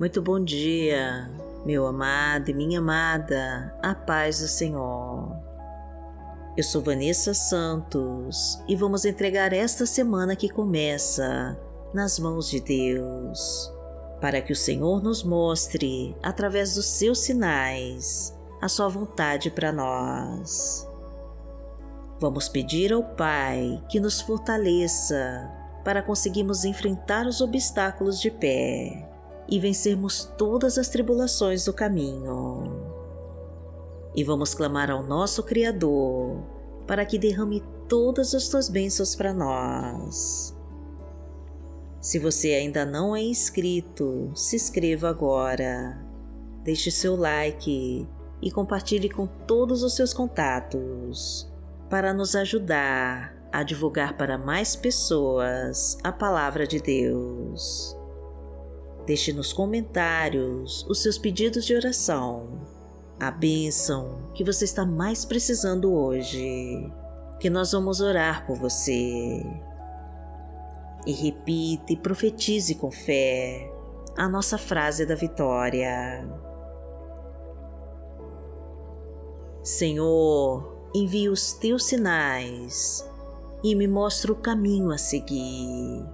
Muito bom dia, meu amado e minha amada, a paz do Senhor. Eu sou Vanessa Santos e vamos entregar esta semana que começa nas mãos de Deus, para que o Senhor nos mostre, através dos seus sinais, a sua vontade para nós. Vamos pedir ao Pai que nos fortaleça para conseguirmos enfrentar os obstáculos de pé e vencermos todas as tribulações do caminho. E vamos clamar ao nosso Criador para que derrame todas as tuas bênçãos para nós. Se você ainda não é inscrito, se inscreva agora. Deixe seu like e compartilhe com todos os seus contatos para nos ajudar a divulgar para mais pessoas a palavra de Deus. Deixe nos comentários os seus pedidos de oração, a bênção que você está mais precisando hoje, que nós vamos orar por você. E repita e profetize com fé a nossa frase da vitória. Senhor, envia os teus sinais e me mostra o caminho a seguir.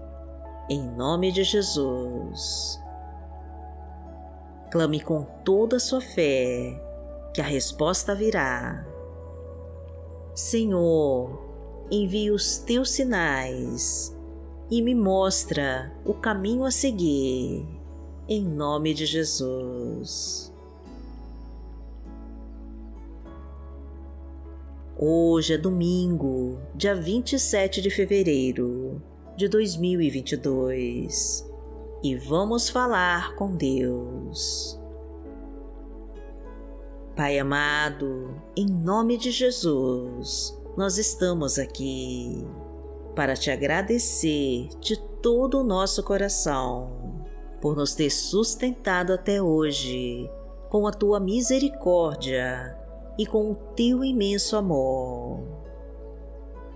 Em nome de Jesus. Clame com toda a sua fé, que a resposta virá. Senhor, envie os teus sinais e me mostra o caminho a seguir, em nome de Jesus. Hoje é domingo, dia 27 de fevereiro de 2022 e vamos falar com Deus. Pai amado, em nome de Jesus, nós estamos aqui para te agradecer de todo o nosso coração por nos ter sustentado até hoje com a tua misericórdia e com o teu imenso amor.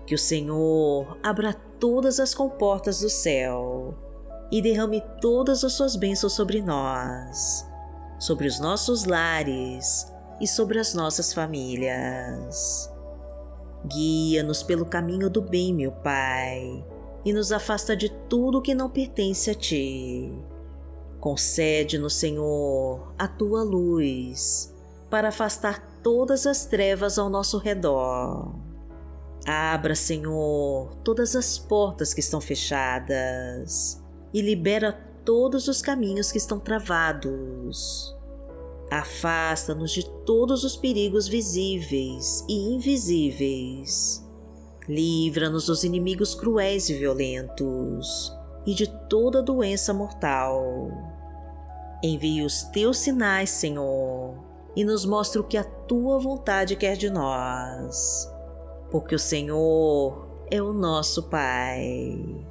Que o Senhor abra todas as comportas do céu e derrame todas as suas bênçãos sobre nós, sobre os nossos lares e sobre as nossas famílias. Guia-nos pelo caminho do bem, meu Pai, e nos afasta de tudo que não pertence a Ti. Concede-nos, Senhor, a Tua luz, para afastar todas as trevas ao nosso redor. Abra, Senhor, todas as portas que estão fechadas e libera todos os caminhos que estão travados. Afasta-nos de todos os perigos visíveis e invisíveis. Livra-nos dos inimigos cruéis e violentos e de toda doença mortal. Envie os teus sinais, Senhor, e nos mostre o que a tua vontade quer de nós, porque o Senhor é o nosso Pai.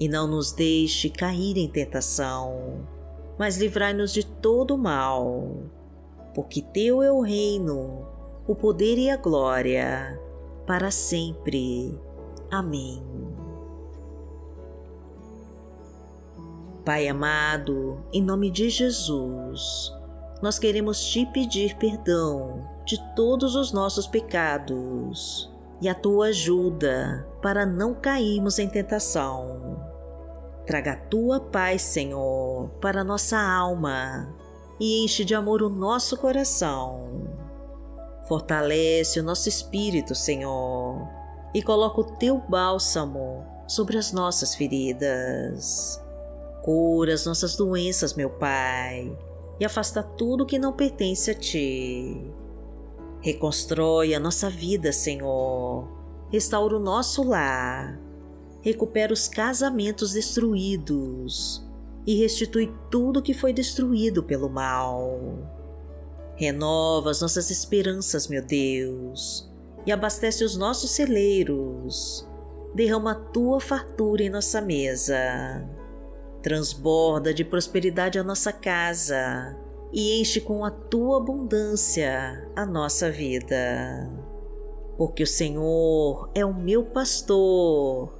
e não nos deixe cair em tentação, mas livrai-nos de todo mal, porque Teu é o reino, o poder e a glória, para sempre. Amém. Pai amado, em nome de Jesus, nós queremos te pedir perdão de todos os nossos pecados e a tua ajuda para não cairmos em tentação Traga a tua paz, Senhor, para nossa alma e enche de amor o nosso coração. Fortalece o nosso espírito, Senhor, e coloca o teu bálsamo sobre as nossas feridas. Cura as nossas doenças, meu Pai, e afasta tudo que não pertence a ti. Reconstrói a nossa vida, Senhor. Restaura o nosso lar recupera os casamentos destruídos e restitui tudo que foi destruído pelo mal. Renova as nossas esperanças, meu Deus, e abastece os nossos celeiros. Derrama a tua fartura em nossa mesa. Transborda de prosperidade a nossa casa e enche com a tua abundância a nossa vida. Porque o Senhor é o meu pastor,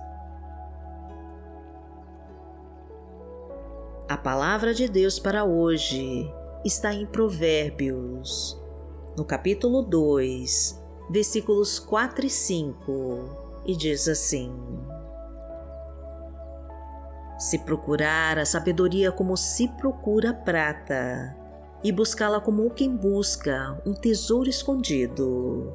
A palavra de Deus para hoje está em Provérbios, no capítulo 2, versículos 4 e 5, e diz assim: Se procurar a sabedoria como se procura prata, e buscá-la como quem busca um tesouro escondido,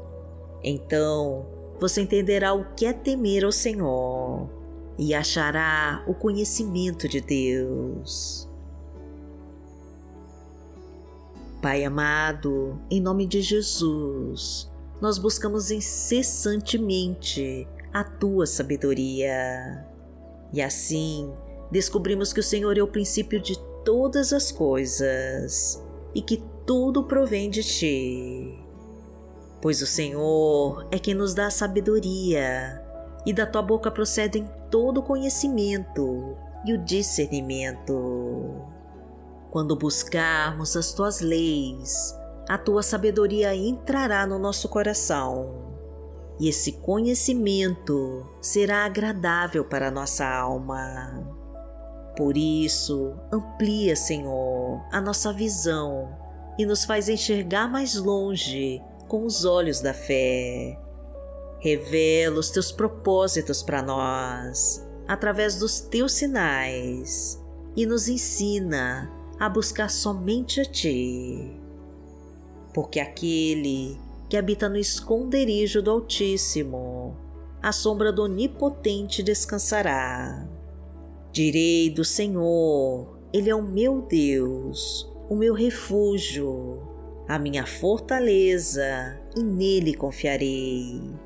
então você entenderá o que é temer ao Senhor e achará o conhecimento de Deus. Pai amado, em nome de Jesus, nós buscamos incessantemente a tua sabedoria. E assim descobrimos que o Senhor é o princípio de todas as coisas e que tudo provém de ti. Pois o Senhor é quem nos dá a sabedoria e da tua boca procedem todo o conhecimento e o discernimento. Quando buscarmos as tuas leis, a tua sabedoria entrará no nosso coração e esse conhecimento será agradável para a nossa alma. Por isso, amplia, Senhor, a nossa visão e nos faz enxergar mais longe com os olhos da fé Revela os teus propósitos para nós através dos teus sinais e nos ensina a buscar somente a Ti. Porque aquele que habita no esconderijo do Altíssimo, a sombra do Onipotente descansará. Direi do Senhor, Ele é o meu Deus, o meu refúgio, a minha fortaleza, e nele confiarei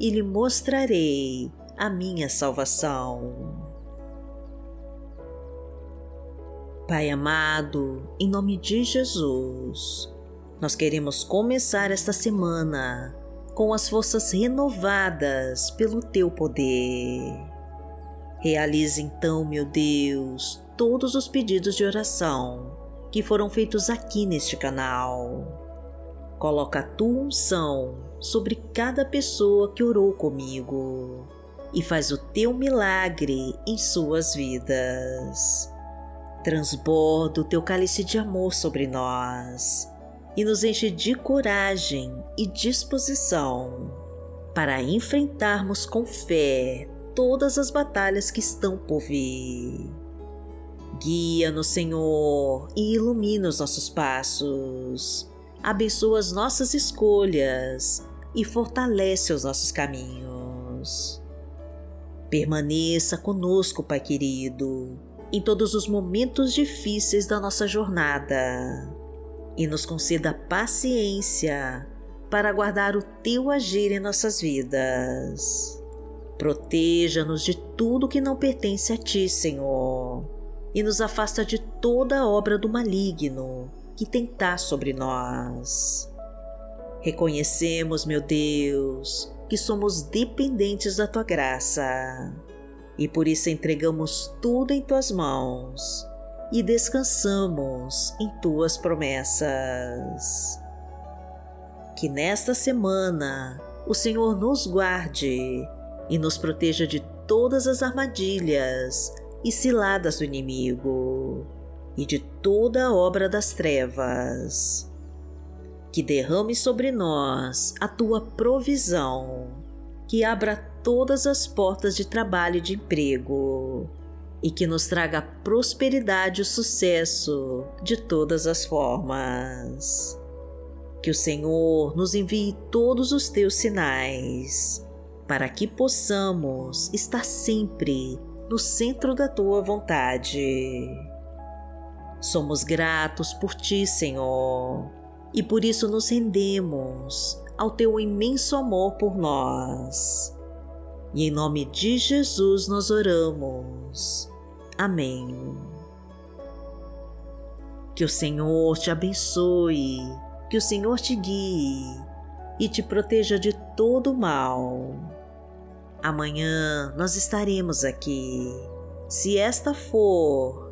e lhe mostrarei a minha salvação. Pai amado, em nome de Jesus, nós queremos começar esta semana com as forças renovadas pelo Teu poder. Realize então, meu Deus, todos os pedidos de oração que foram feitos aqui neste canal. Coloca a tua unção sobre cada pessoa que orou comigo e faz o teu milagre em suas vidas. Transborda o teu cálice de amor sobre nós e nos enche de coragem e disposição para enfrentarmos com fé todas as batalhas que estão por vir. Guia-nos, Senhor, e ilumina os nossos passos. Abençoa as nossas escolhas e fortalece os nossos caminhos. Permaneça conosco, Pai querido, em todos os momentos difíceis da nossa jornada e nos conceda paciência para guardar o teu agir em nossas vidas. Proteja-nos de tudo que não pertence a ti, Senhor, e nos afasta de toda obra do maligno que tentar sobre nós. Reconhecemos, meu Deus, que somos dependentes da tua graça e por isso entregamos tudo em tuas mãos e descansamos em tuas promessas. Que nesta semana o Senhor nos guarde e nos proteja de todas as armadilhas e ciladas do inimigo e de toda a obra das trevas. Que derrame sobre nós a tua provisão, que abra todas as portas de trabalho e de emprego e que nos traga prosperidade e sucesso de todas as formas. Que o Senhor nos envie todos os teus sinais, para que possamos estar sempre no centro da tua vontade. Somos gratos por ti, Senhor, e por isso nos rendemos ao teu imenso amor por nós. E em nome de Jesus nós oramos. Amém. Que o Senhor te abençoe, que o Senhor te guie e te proteja de todo mal. Amanhã nós estaremos aqui, se esta for